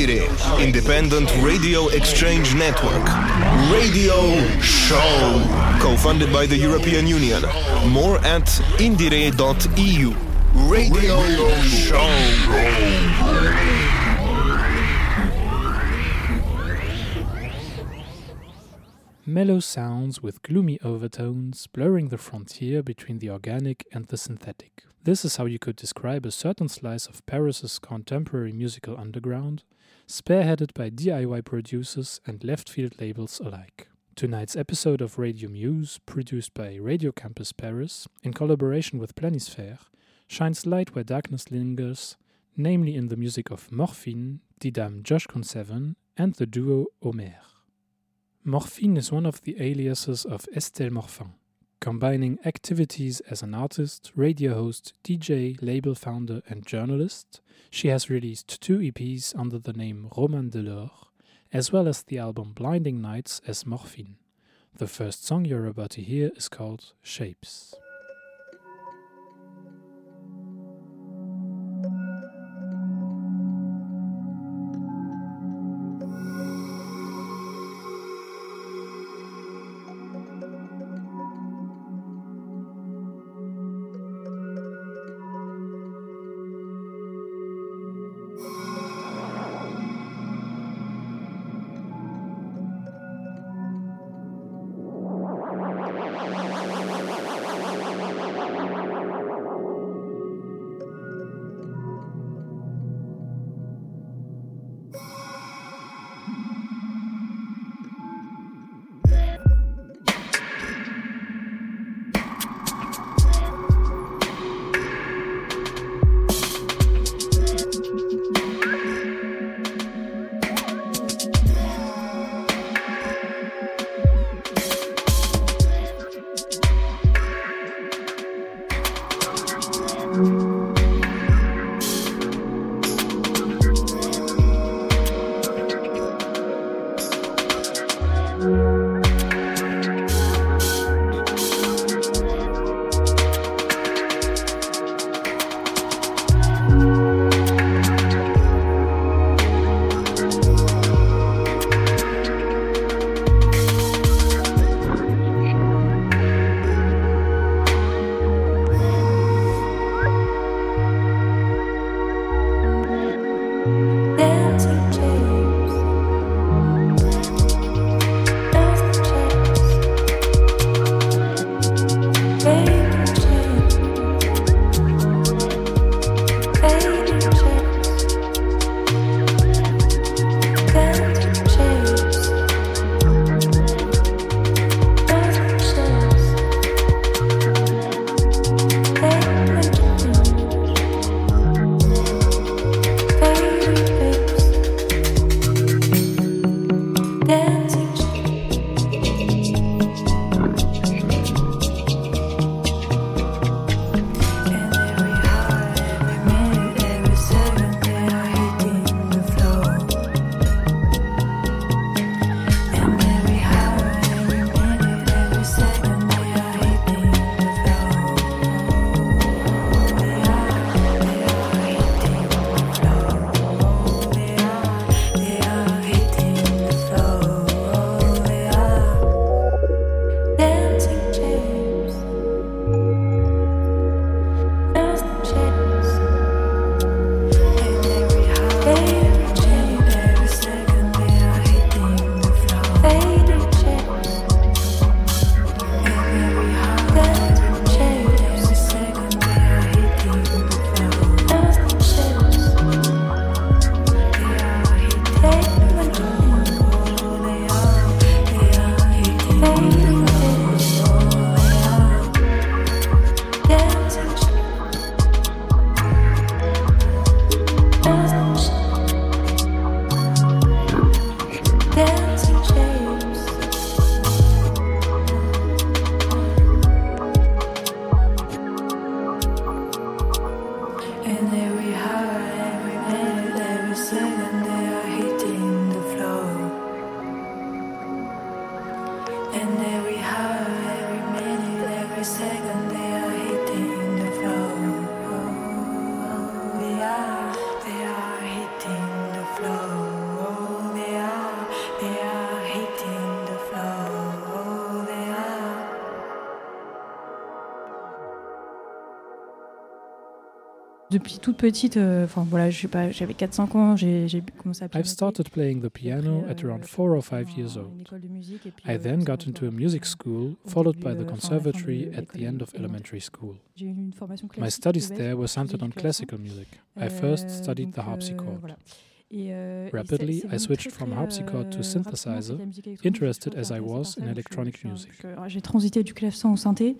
IndieRE, Independent Radio Exchange Network. Radio Show. Co-funded by the European Union. More at indiere.eu. Radio Show. Mellow sounds with gloomy overtones, blurring the frontier between the organic and the synthetic. This is how you could describe a certain slice of Paris's contemporary musical underground, spearheaded by DIY producers and left field labels alike. Tonight's episode of Radio Muse, produced by Radio Campus Paris in collaboration with Planisphère, shines light where darkness lingers, namely in the music of Morfine, Didam Josh Conseven, and the duo Omer. Morfine is one of the aliases of Estelle Morfin, combining activities as an artist, radio host, DJ, label founder, and journalist. She has released two EPs under the name Roman Delore, as well as the album Blinding Nights as Morfine. The first song you're about to hear is called Shapes. say Depuis toute petite, euh, enfin voilà, je sais pas, j'avais 4-5 ans, j'ai commencé à I've started playing the piano at around 4 or 5 years old. I then got into a music school, followed by the conservatory at the end of elementary school. My studies there were centered on classical music. I first studied the harpsichord. Rapidly, I switched from harpsichord to synthesizer, interested as I was in electronic music. J'ai transité du clavecin au synthé.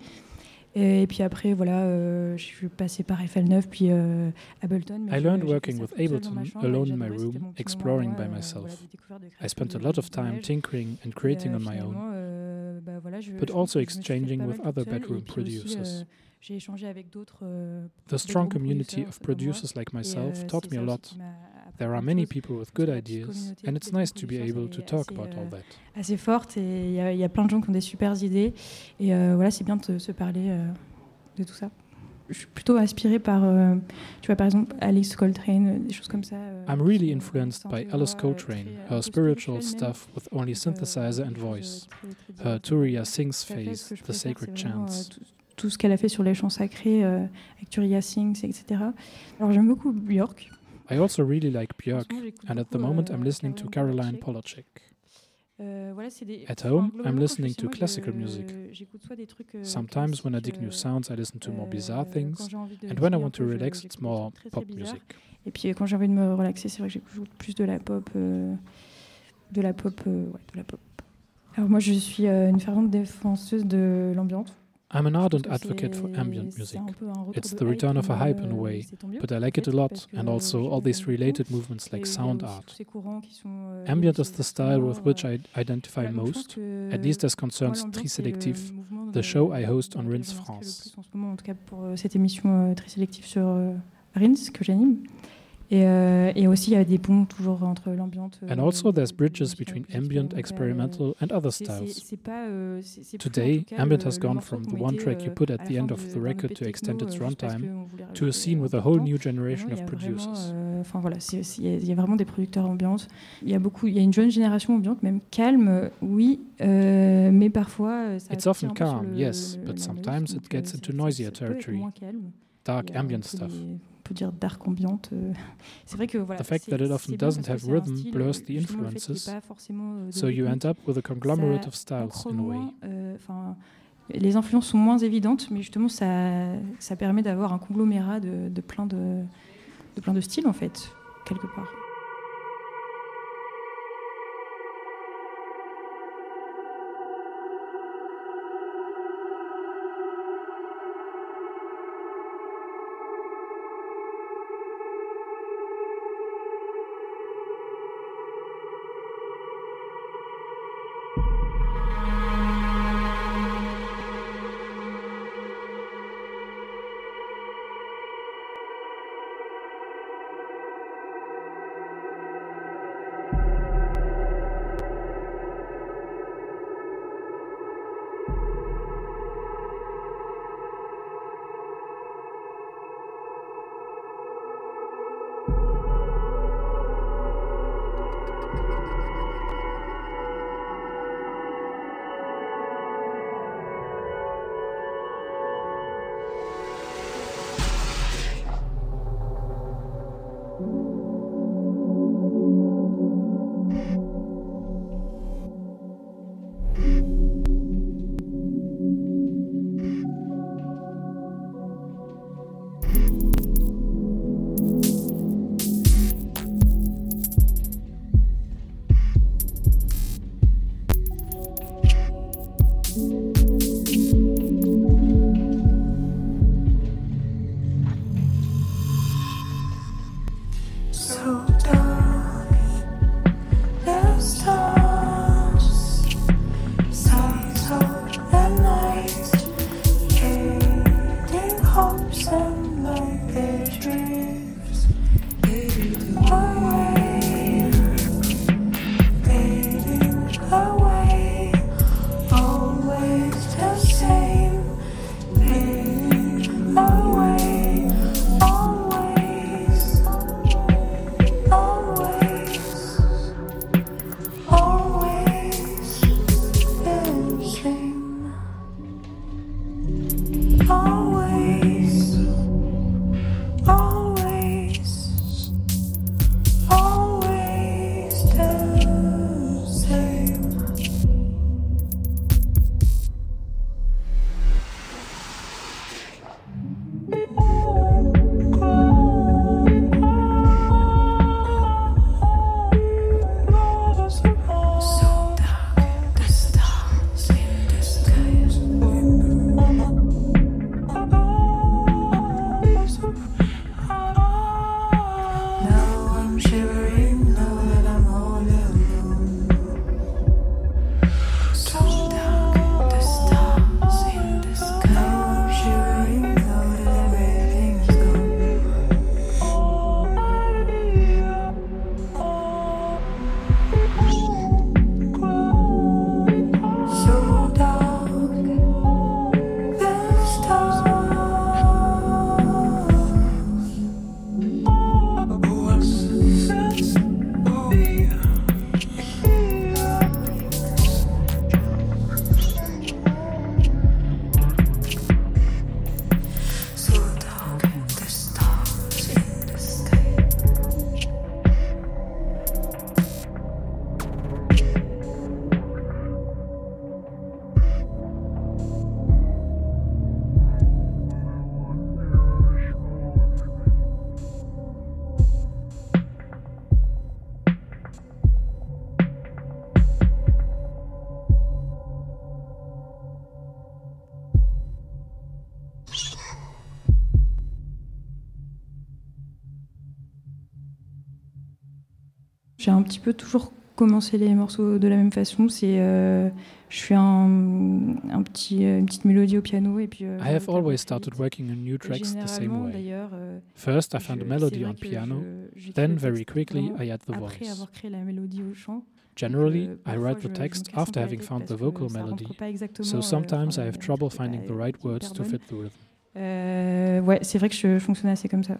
Et puis après, voilà, euh, je suis passée par FL9, puis euh, Ableton. I learned working with Ableton alone in my room, exploring by myself. I spent a lot of time tinkering and creating on my own, but also exchanging with other bedroom producers. The strong community of producers like myself taught me a lot. There are many people with good ideas, and it's nice to be able to talk about all that. Assez forte et il y, y, a plein de gens qui ont des super idées et euh, voilà, c'est bien de se parler euh, de tout ça. Je suis plutôt inspirée par, euh, tu vois, par exemple, Alice Coltrane, des choses comme ça. Euh, I'm really influenced by Alice Coltrane, her euh, spiritual stuff with only synthesizer and voice, her Turiya Sings phase, the sacred chants. Tout ce qu'elle a fait sur les chants sacrés avec Turiya Sings, etc. Alors j'aime beaucoup Björk. I also really like Björk, and at the moment I'm listening to Caroline Polachek. At home, I'm listening to classical music. Sometimes, when I dig new sounds, I listen to more bizarre things, and when I want to relax, it's more pop music. Et puis quand j'ai envie de me relaxer, c'est vrai que j'écoute plus de la pop, euh, de la pop, euh, ouais, de la pop. Alors moi, je suis euh, une fervente défenseuse de l'ambiance. I'm an ardent advocate for ambient music. It's the return of a hype in a euh, way, but I like it a lot, and also all these related movements like sound art. Euh, Ambient is the style with which I identify most, at least as concerns Triselectif, the show I host on Rinse France. Euh. Et, euh, et, aussi, il y a des ponts toujours entre l'ambiance. and also, there's bridges between ambient, experimental, and other styles. Today, ambient has gone from the one track you put at the end of the record to extend its runtime to a scene with a whole new generation of producers. Enfin voilà, il y a vraiment des producteurs ambiance. Il y a beaucoup, il y a une jeune génération ambiante, même calme, oui, euh, mais parfois. Ça It's often calm, yes, but sometimes it gets into noisier territory. Dark ambient stuff. Peut dire dark ambiante. Euh, c'est vrai que voilà. The fact that it often doesn't have rhythm blurs the influences, euh, so you end up with a conglomerate of styles in a way. Euh, les influences sont moins évidentes, mais justement ça, ça permet d'avoir un conglomérat de, de, plein de, de plein de styles en fait, quelque part. Petit peu toujours commencé les morceaux de la même façon. C'est, euh, je fais un, un petit, euh, une petite mélodie au piano et puis. euh, I have always started working on new tracks the same way. euh, First, I found je- a melody on piano, je- j'écris then very quickly I add the après voice. avoir créé la mélodie au chant. Generally, I write je- the je text after having found the vocal melody, so euh, sometimes I have trouble finding the right words to fit the rhythm. Euh, ouais, c'est vrai que je fonctionne assez comme ça.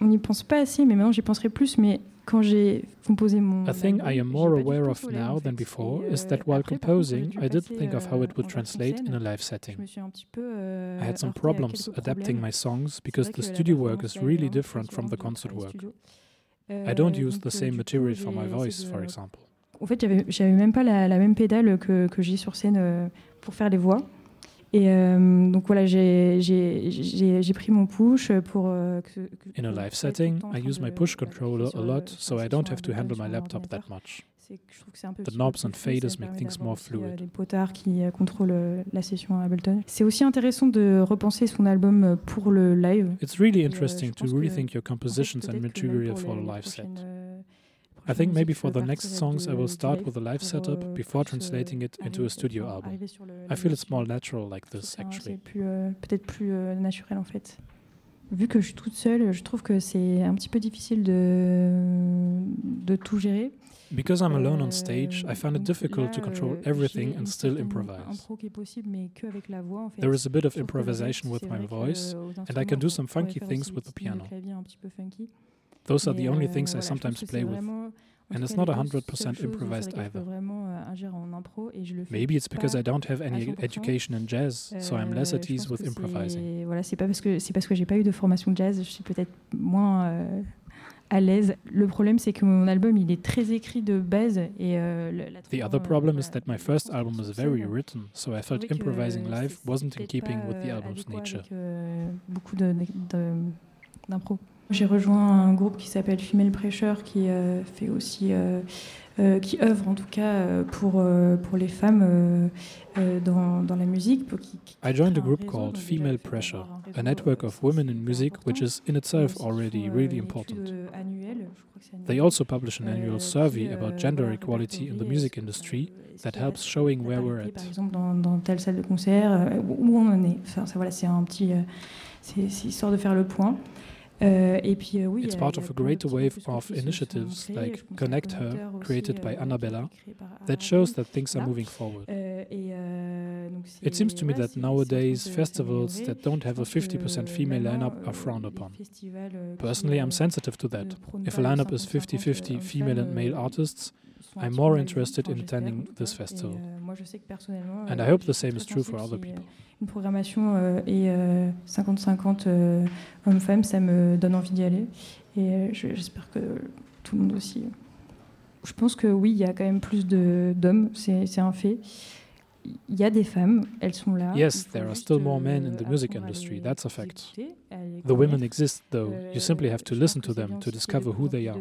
On n'y pense pas assez, mais maintenant j'y penserai plus. Mais quand j'ai composé mon. A thing I album, am j'y more ai pas du aware tout of folé, en now fait. than before Et, is euh, that while après, par contre, quand j'ai composing, dû I didn't passer, think of how euh, it would en version translate in scène, a live Je setting. me suis un petit peu. euh, I had some heurtée à problems quelques adapting problèmes. my songs C'est because vrai the que la studio work performance is live est really vraiment different très from the différente du concert travail work. studio. I don't Euh, use donc, the euh, same du coup, material for my j'ai voice, essayé for de- example. En fait, j'avais, j'avais même pas la, la même pédale que, que j'ai sur scène euh, pour faire les voix. Et euh, donc voilà, j'ai, j'ai, j'ai, j'ai pris mon push pour. euh, que, que- In a que live je sois tout le setting, temps en I train use de- my push d'appuyer controller sur a le- lot, sur so la I don't section have to Ableton handle sur my mon laptop that ordinateur. much. C'est que je trouve que c'est un peu The plus- knobs plus and fluide, ça faders me make permet things d'avoir more aussi, euh, fluid. Des potards qui euh, contrôlent euh, la session Ableton. C'est aussi intéressant de repenser son album euh, pour le live. It's really Et, euh, interesting je to pense que, rethink your En fait, compositions and peut-être que même material pour for les- a les live set. Euh, I think maybe for the next songs, I will start with a live setup euh, before euh, translating it into a studio album. arriver sur le- I feel it's more natural like this, actually. Euh, peut-être plus euh, naturel en fait. Vu que je suis toute seule, je trouve que c'est un petit peu difficile de, de tout gérer. Because I'm alone on Euh, stage, I euh, found it difficult to control euh, everything and still improvise. impro qui est possible, mais que avec la voix en fait. There is a bit of Sauf que le improvisation with my voice, euh, and I can do some funky things with the des lignes de piano. Those are the only euh, things I sometimes play with. And it's not les deux 100% seules choses improvised either. euh, Maybe it's because pas I don't have any 100%. education in jazz, so I'm less Euh, at je ease with improvising. Voilà, c'est pas parce que c'est parce que j'ai pas eu de formation jazz, je suis peut-être moins euh, à l'aise. Le problème, c'est que mon album, il est très écrit de base et euh, la The other euh, problem is that my first album was very written, so I felt improvising live wasn't in keeping with the euh, album's nature. avec, euh, beaucoup de- de- d'impro. J'ai rejoint un groupe qui s'appelle Female Pressure qui euh, fait aussi euh, euh, qui œuvre en tout cas pour, pour les femmes dans, dans la musique. I joined a un group called Female Pressure, a network of women in music important. which is in itself already really important. They also publish an annual survey about gender equality in the music industry that helps showing where we're at. Par exemple, dans, dans telle salle de concert, où on en est. Enfin, ça, voilà, c'est un petit. c'est c'est histoire de faire le point. Euh, et puis, euh, oui, It's il y a- part il y a of a greater wave of qui se sont initiatives like Je pense à Connect Her, created by euh, Annabella, été créé par that shows that things are moving forward. It seems to me that c'est- c'est en train nowadays, festivals that don't have a 50% female lineup are frowned upon. Personally, I'm sensitive to that. If a lineup is 50-50 50-50 female and male artists, I'm more interested in attending this festival. euh, And euh, I hope je the same is true for other euh, people. Une programmation euh, et euh, 50-50 euh, hommes-femmes, ça me donne envie d'y aller. Et euh, je- j'espère que tout le monde aussi. Je pense que oui, il y a quand même plus d'hommes, c'est c'est un fait. Il y a des femmes, elles sont là. Yes, there are still more men in euh, the music industry, that's a fact. The women exist, though. Euh, You simply have to listen to them to aussi qu'il y ait discover who they are.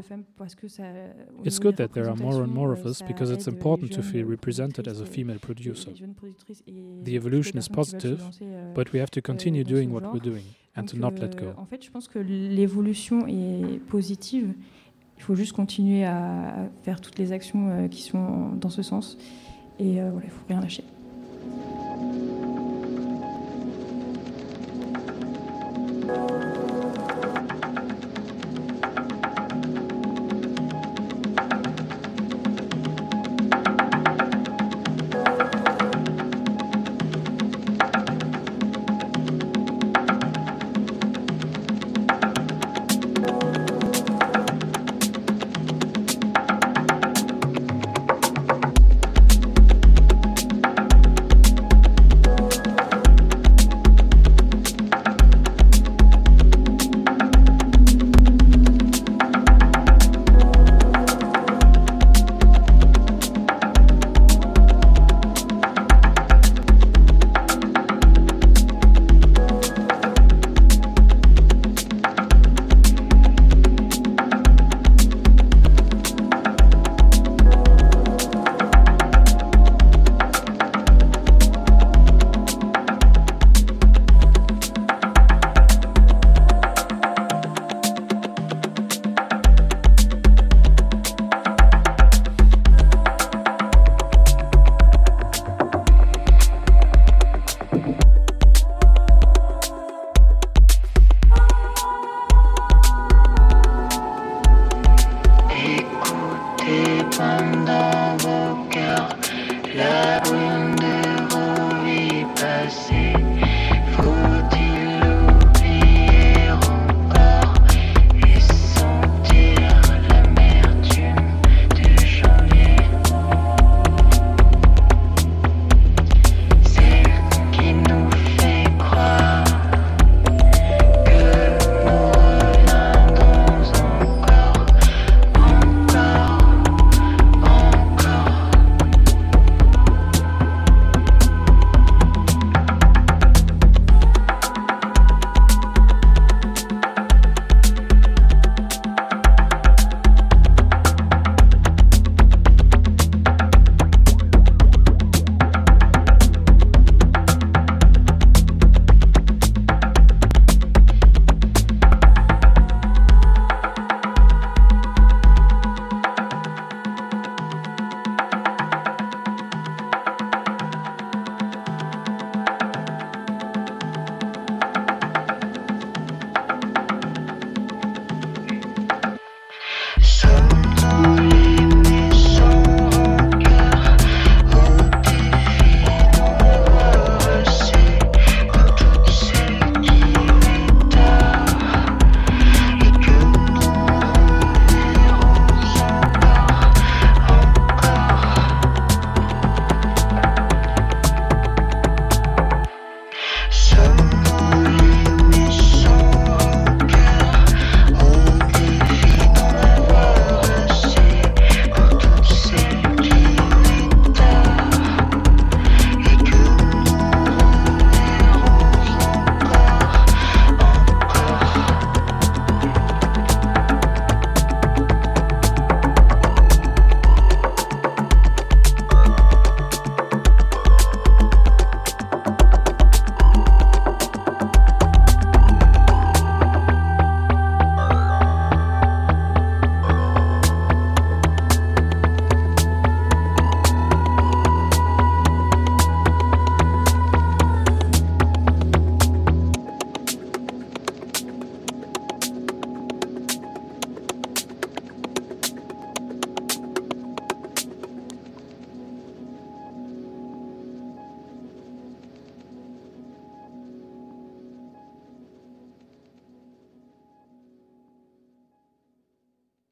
It's good that there are more and more of us because it's important to feel represented as a female producer. The evolution is positive, euh, But we have to continue doing what we're doing and to not let go. En fait, je pense que l'évolution est positive. Il faut juste continuer à faire toutes les actions qui sont dans ce sens. Et euh, voilà, il faut rien lâcher.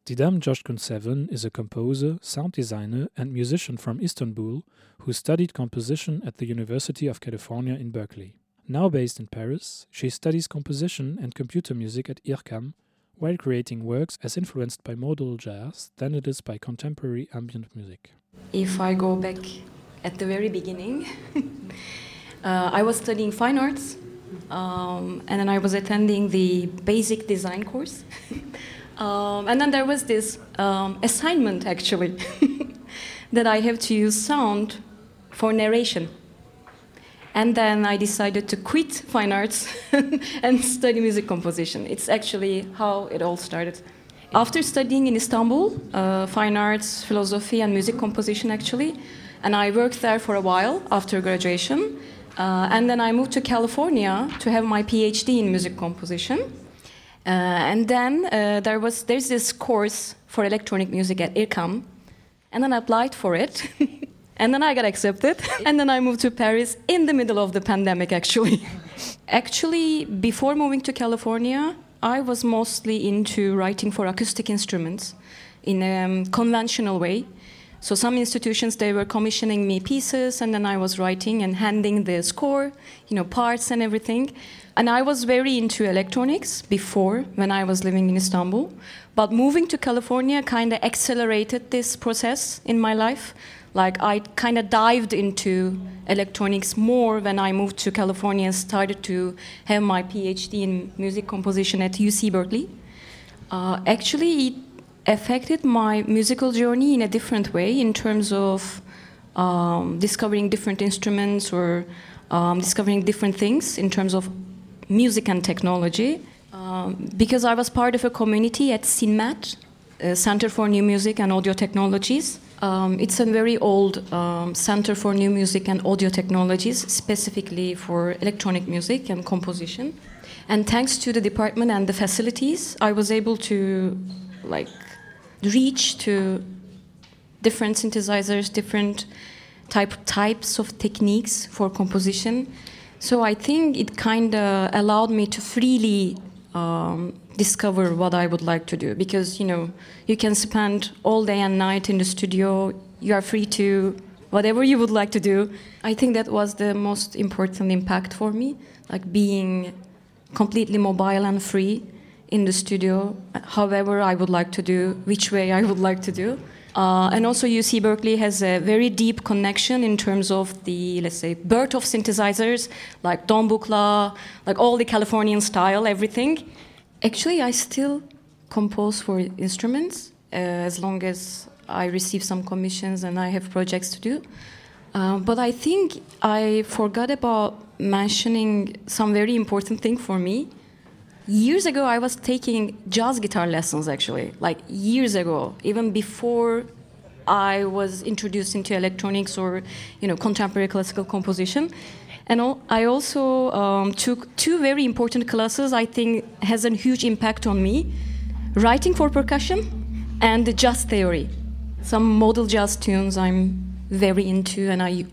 Didem Coşkun is a composer, sound designer, and musician from Istanbul who studied composition at the University of California in Berkeley. Now based in Paris, she studies composition and computer music at IRCAM while creating works as influenced by modal jazz than it is by contemporary ambient music. If I go back at the very beginning, uh, I was studying fine arts um, and then I was attending the basic design course. um, and then there was this um, assignment actually that I have to use sound for narration. And then I decided to quit fine arts and study music composition. It's actually how it all started. After studying in Istanbul, uh, fine arts, philosophy, and music composition, actually, and I worked there for a while after graduation. Uh, and then I moved to California to have my PhD in music composition. Uh, and then uh, there was there's this course for electronic music at IRCAM, and then I applied for it, and then I got accepted, and then I moved to Paris in the middle of the pandemic. Actually, actually before moving to California, I was mostly into writing for acoustic instruments in a um, conventional way. So some institutions they were commissioning me pieces, and then I was writing and handing the score, you know, parts and everything. And I was very into electronics before when I was living in Istanbul, but moving to California kind of accelerated this process in my life. Like I kind of dived into electronics more when I moved to California and started to have my PhD in music composition at UC Berkeley. Uh, actually, it affected my musical journey in a different way in terms of um, discovering different instruments or um, discovering different things in terms of music and technology. Um, because I was part of a community at CNMAT, Center for New Music and Audio Technologies. Um, it's a very old um, Center for New Music and Audio Technologies, specifically for electronic music and composition. And thanks to the department and the facilities, I was able to like reach to different synthesizers, different type types of techniques for composition. So I think it kind of allowed me to freely um, discover what I would like to do because you know you can spend all day and night in the studio. You are free to whatever you would like to do. I think that was the most important impact for me, like being completely mobile and free in the studio, however I would like to do, which way I would like to do. Uh, and also, UC Berkeley has a very deep connection in terms of the, let's say, birth of synthesizers, like Don Buchla, like all the Californian style, everything. Actually, I still compose for instruments uh, as long as I receive some commissions and I have projects to do. Uh, but I think I forgot about mentioning some very important thing for me years ago i was taking jazz guitar lessons actually like years ago even before i was introduced into electronics or you know contemporary classical composition. And i also um, took two very important classes i think has a huge impact on me writing for percussion and the jazz theory. Some modal jazz tunes i'm very into and i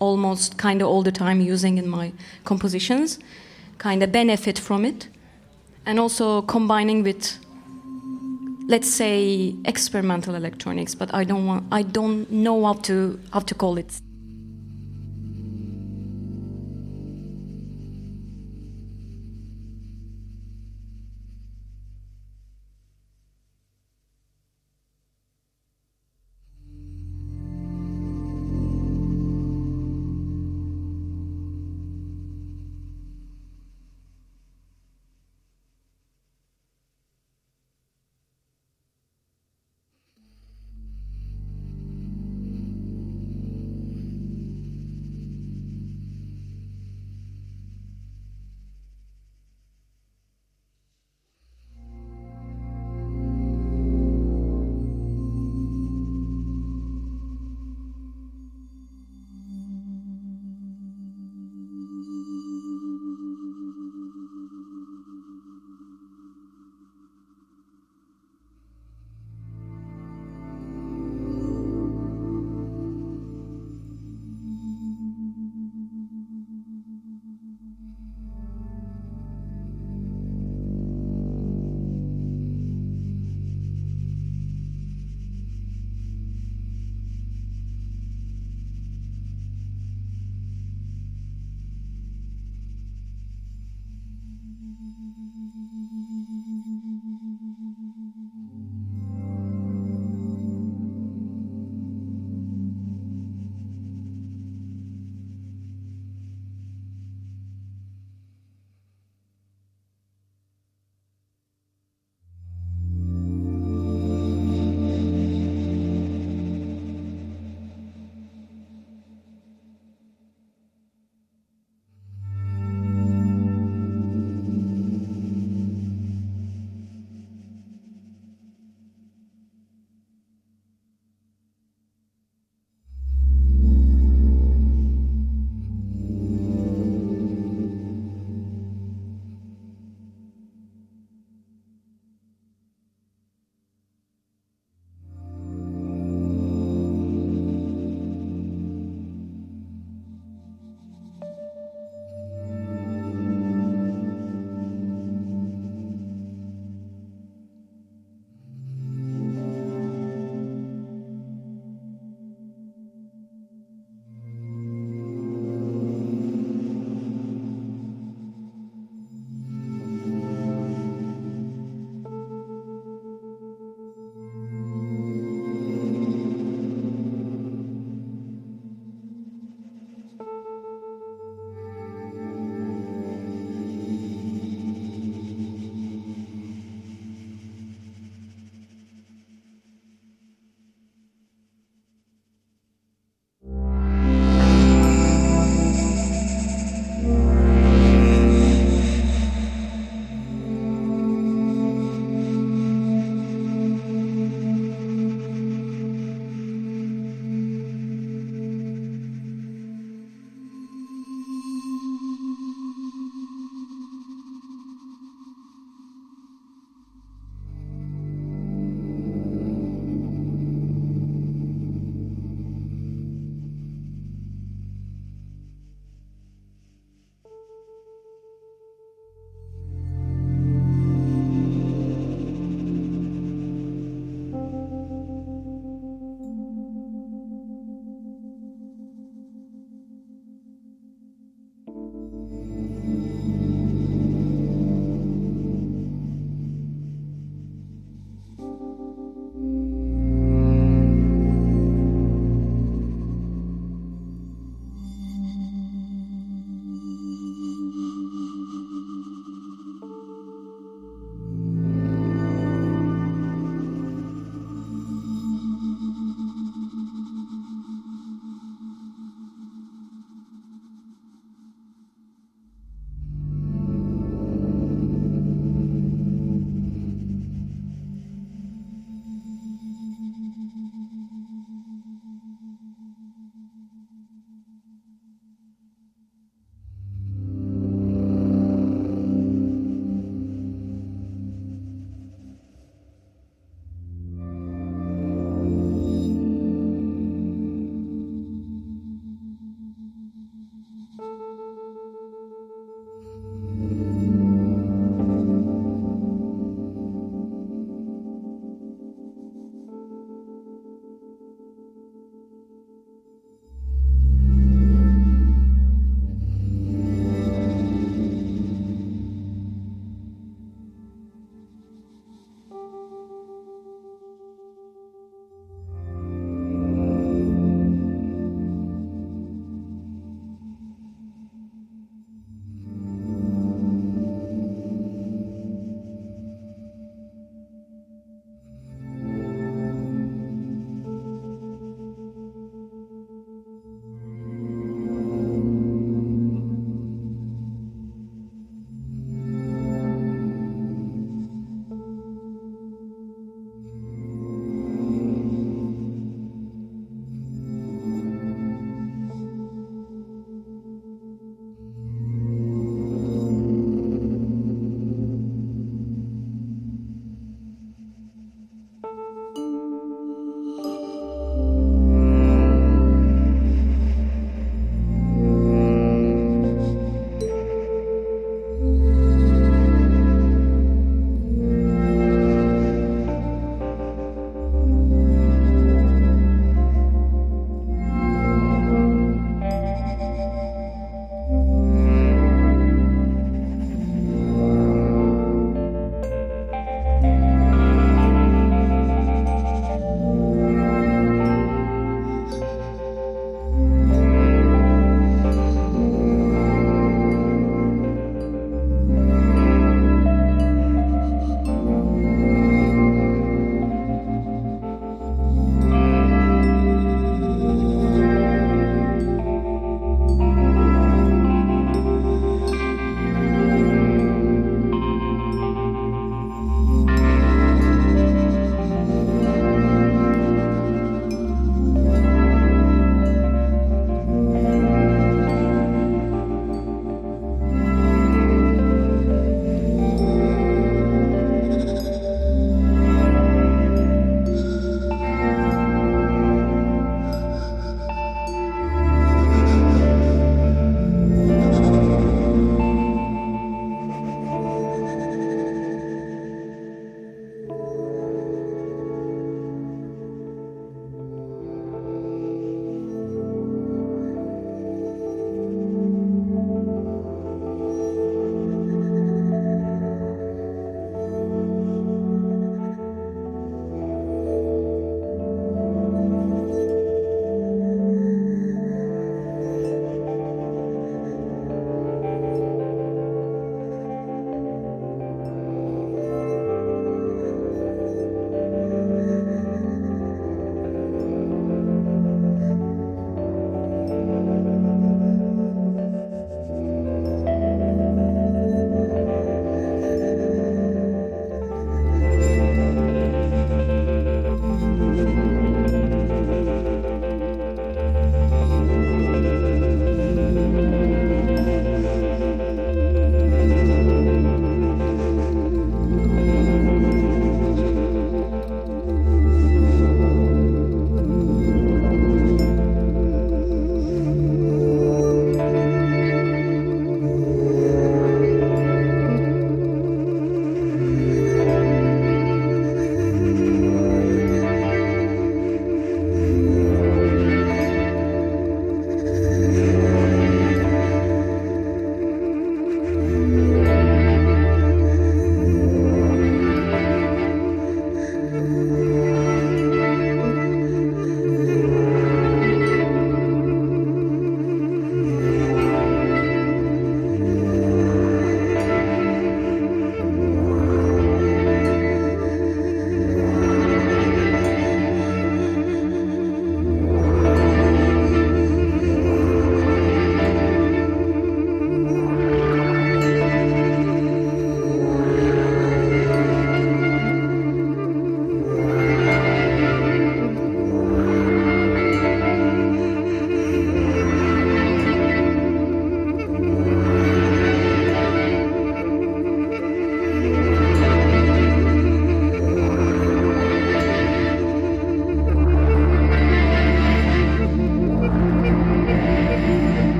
almost kind of all the time using in my compositions kind of benefit from it. And also combining with let's say experimental electronics but i don't want i don't know how to how to call it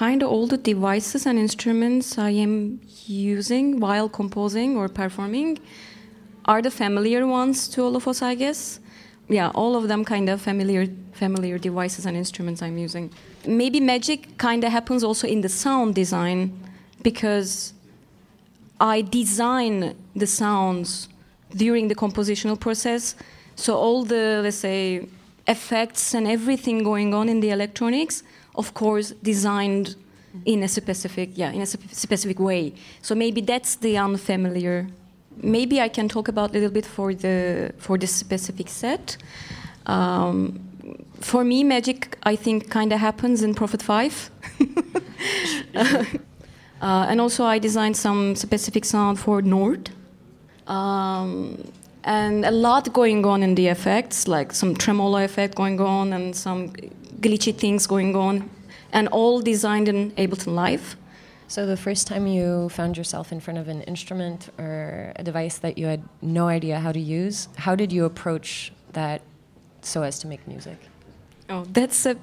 kind of all the devices and instruments I am using while composing or performing are the familiar ones to all of us, I guess. Yeah, all of them kind of familiar familiar devices and instruments I'm using. Maybe magic kind of happens also in the sound design because I design the sounds during the compositional process. So all the let's say effects and everything going on in the electronics, of course, designed in a specific yeah in a specific way. So maybe that's the unfamiliar. Maybe I can talk about a little bit for the for this specific set. Um, for me, magic I think kind of happens in Prophet Five. uh, and also, I designed some specific sound for Nord. Um, and a lot going on in the effects, like some tremolo effect going on and some glitchy things going on, and all designed in Ableton Live. So, the first time you found yourself in front of an instrument or a device that you had no idea how to use, how did you approach that so as to make music? Oh, that's a.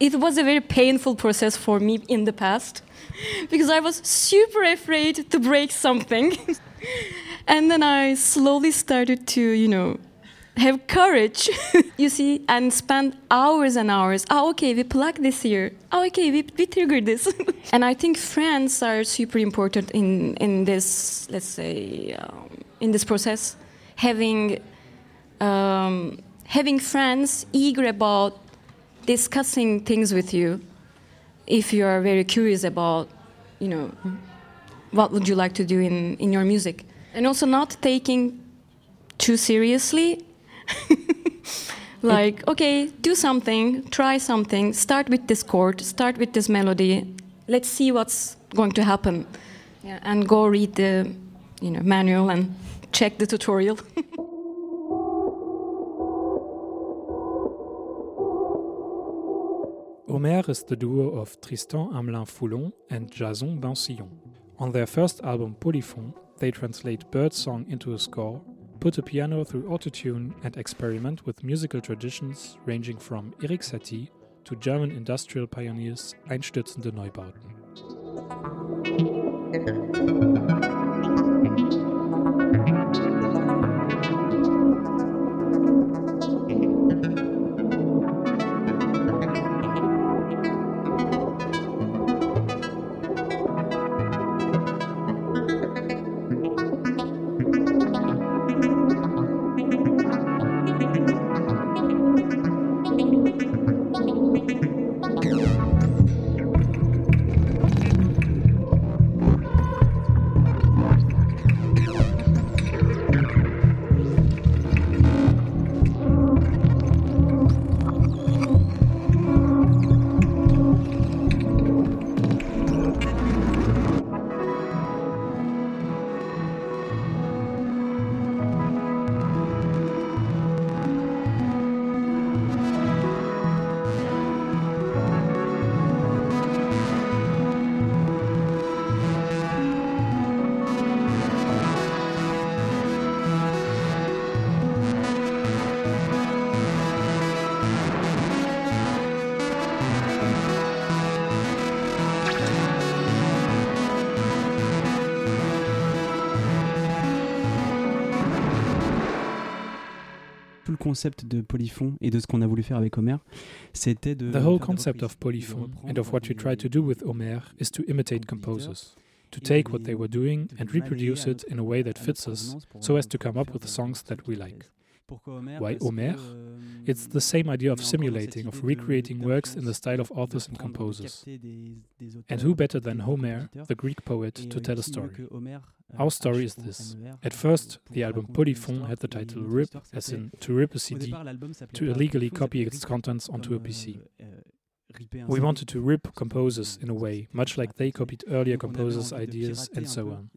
It was a very painful process for me in the past because I was super afraid to break something. and then I slowly started to, you know, have courage, you see, and spend hours and hours. Oh, okay, we plug this here. Oh, okay, we, we trigger this. and I think friends are super important in, in this, let's say, um, in this process. Having, um, having friends eager about discussing things with you if you are very curious about, you know, what would you like to do in, in your music and also not taking too seriously like okay do something try something start with this chord start with this melody let's see what's going to happen. Yeah, and go read the you know manual and check the tutorial. Omer is the duo of Tristan Hamelin Foulon and Jason Bancilhon. On their first album Polyphon, they translate birdsong into a score, put a piano through autotune, and experiment with musical traditions ranging from Erik Satie to German industrial pioneers Einstürzende Neubauten. Concept de Polyphon et de ce qu'on a voulu faire avec Omer, c'était de. The whole concept of Polyphon and of what we try to do with Omer is to imitate composers. To take what they were doing and reproduce it in a way that fits us, so as to come up with songs that we like. Why Omer, It's the same idea of simulating, of recreating works in the style of authors and composers. And who better than Homer, the Greek poet, to tell a story? Our story is this. At first, the album Polyphon had the title RIP, as in to rip a CD, to illegally copy its contents onto a PC. We wanted to rip composers in a way, much like they copied earlier composers' ideas and so on.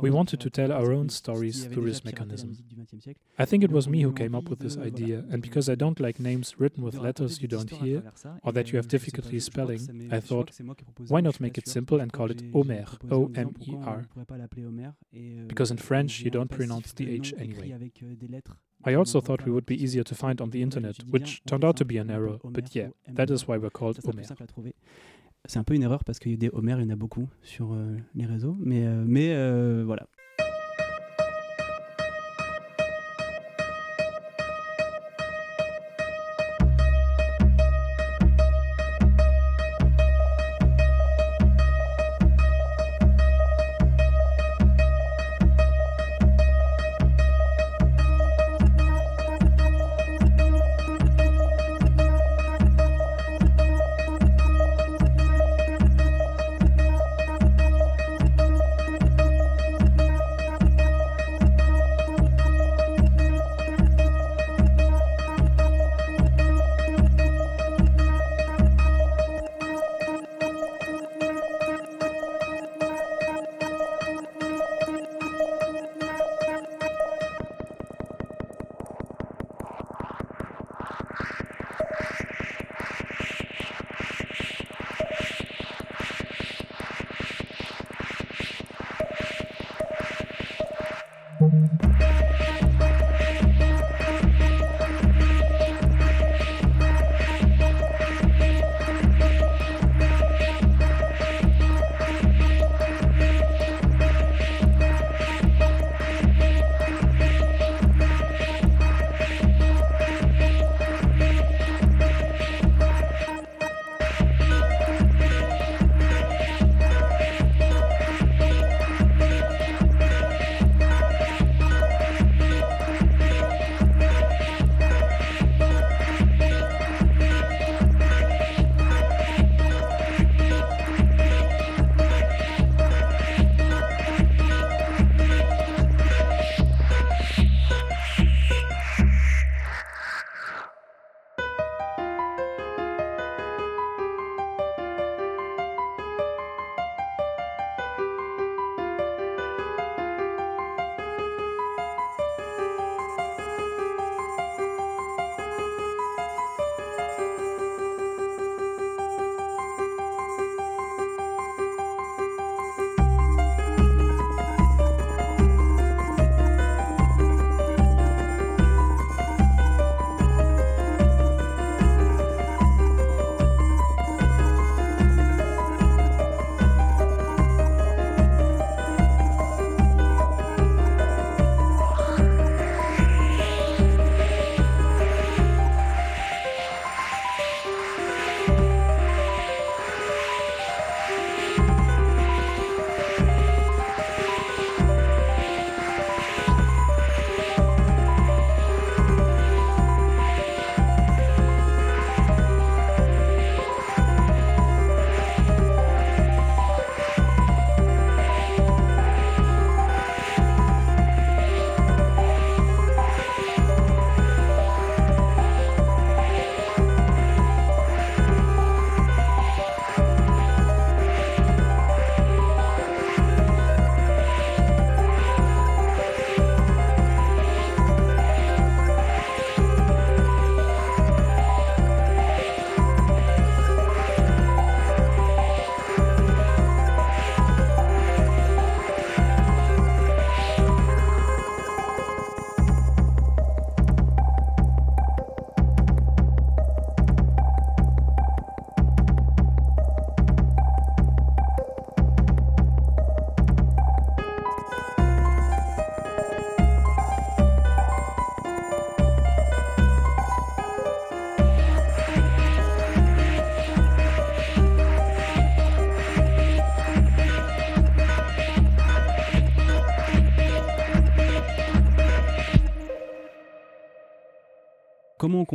We wanted to tell our own stories through this mechanism. I think it was me who came up with this idea, and because I don't like names written with letters you don't hear or that you have difficulty spelling, I thought, why not make it simple and call it Omer, O M E R? Because in French you don't pronounce the H anyway. I also thought we would be easier to find on the internet, which turned out to be an error, but yeah, that is why we're called Omer. C'est un peu une erreur parce qu'il y a des Homer, il y en a beaucoup sur euh, les réseaux. Mais, euh, mais euh, voilà.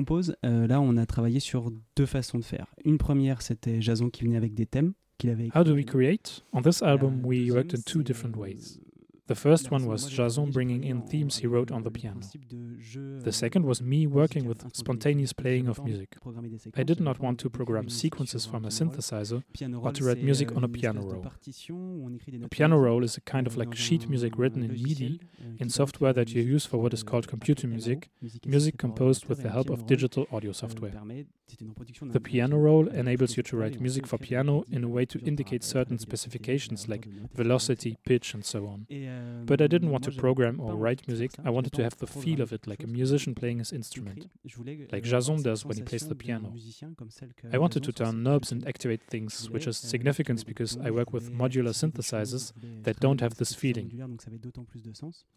Compose Euh, Là, on a travaillé sur deux façons de faire. Une première, c'était Jason qui venait avec des thèmes qu'il avait How do we create? On this album, we worked in two different euh, ways. The first one was Jason bringing in themes he wrote on the piano. Jeu, The euh, second was me working with spontaneous playing of pas envie de music. I did not want to program jouer une musique sequences from a synthesizer. Or to write music euh, on a piano roll. partition où on écrit des A piano roll is a kind of euh, like sheet music written in MIDI euh, in software that you use for what is called euh, computer music, music composed with the help of digital audio euh, software. permet- c'est une reproduction d'un The piano roll enables you to write chords, et on music for piano in a way to indicate certain specifications like de notes, etc., velocity, pitch, and so on. Euh, But I didn't want to program or write music, I wanted to have the feel of it like a musician playing his instrument, like Jason does when he plays the piano. I wanted to turn knobs and activate things, which is significant because I work with modular synthesizers that don't have this feeling.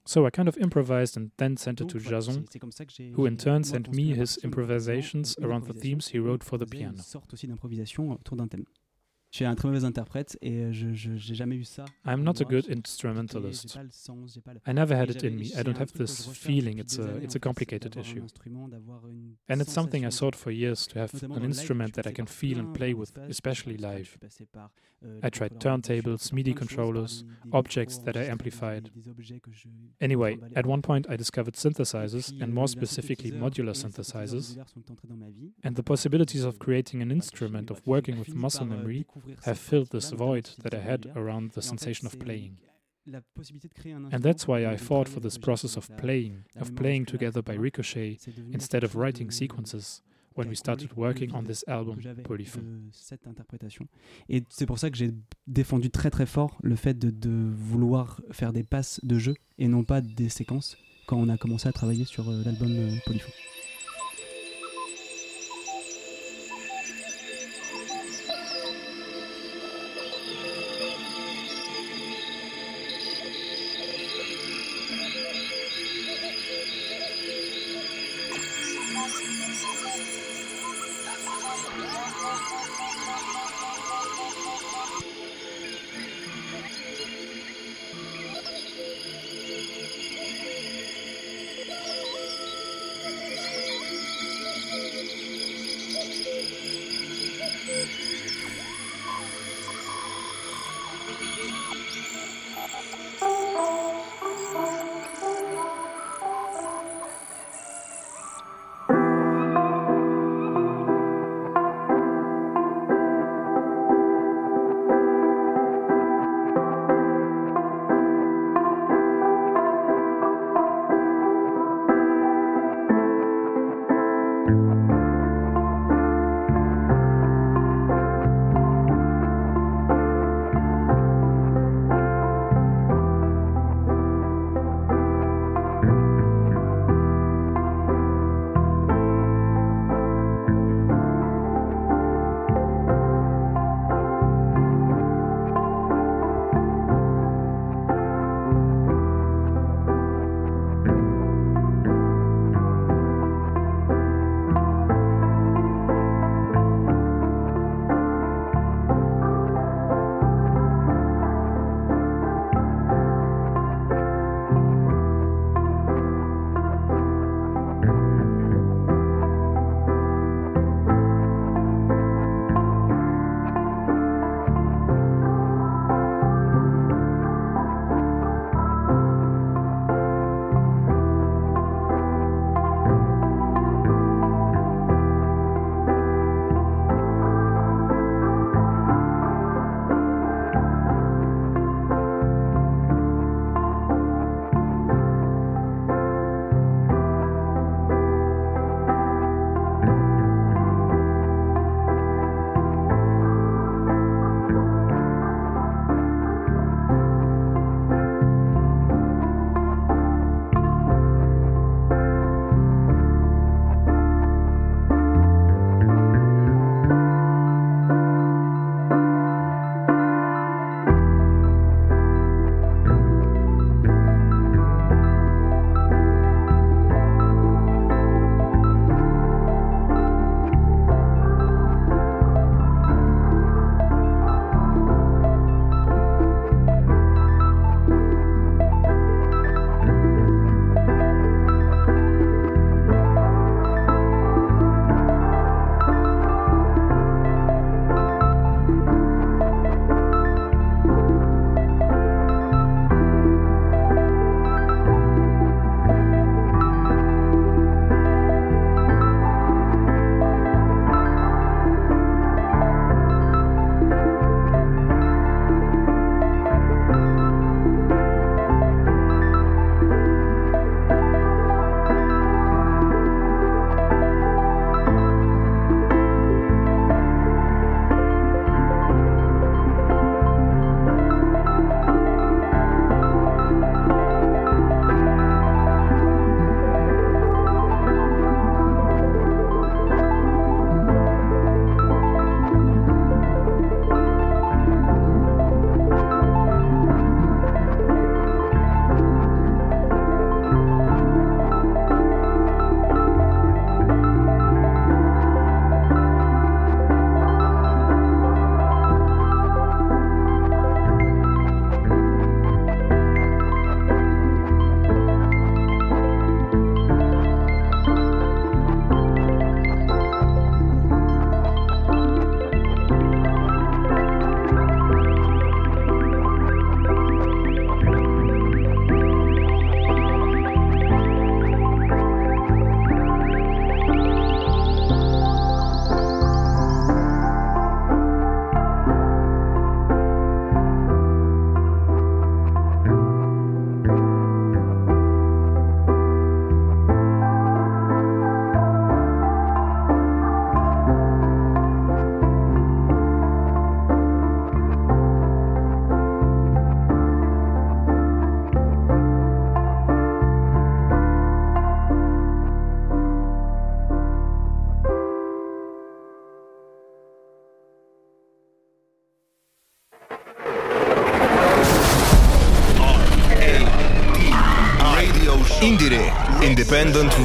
So I kind of improvised and then sent it to Jason, who in turn sent me his improvisations around the themes he wrote for the piano. Je suis un très mauvais interprète et je n'ai jamais eu ça. I'm not a good instrumentalist. I never had it in me. I don't have this feeling. It's a, it's a complicated issue. And it's something I sought for years to have an instrument that I can feel and play with, especially live. I tried turntables, MIDI controllers, objects that I amplified. Anyway, at one point I discovered synthesizers, and more specifically modular synthesizers, and the possibilities of creating an instrument, of working with muscle memory, have filled this void that I had around the sensation of playing. And that's why I fought for this process of playing, of playing together by ricochet, instead of writing sequences, when we started working on this album, Polyphone. Cette interprétation. Et c'est pour ça que j'ai défendu très très fort le fait de, de, vouloir faire des passes de jeu et non pas des séquences quand on a commencé à travailler sur euh, l'album euh, Polyphone.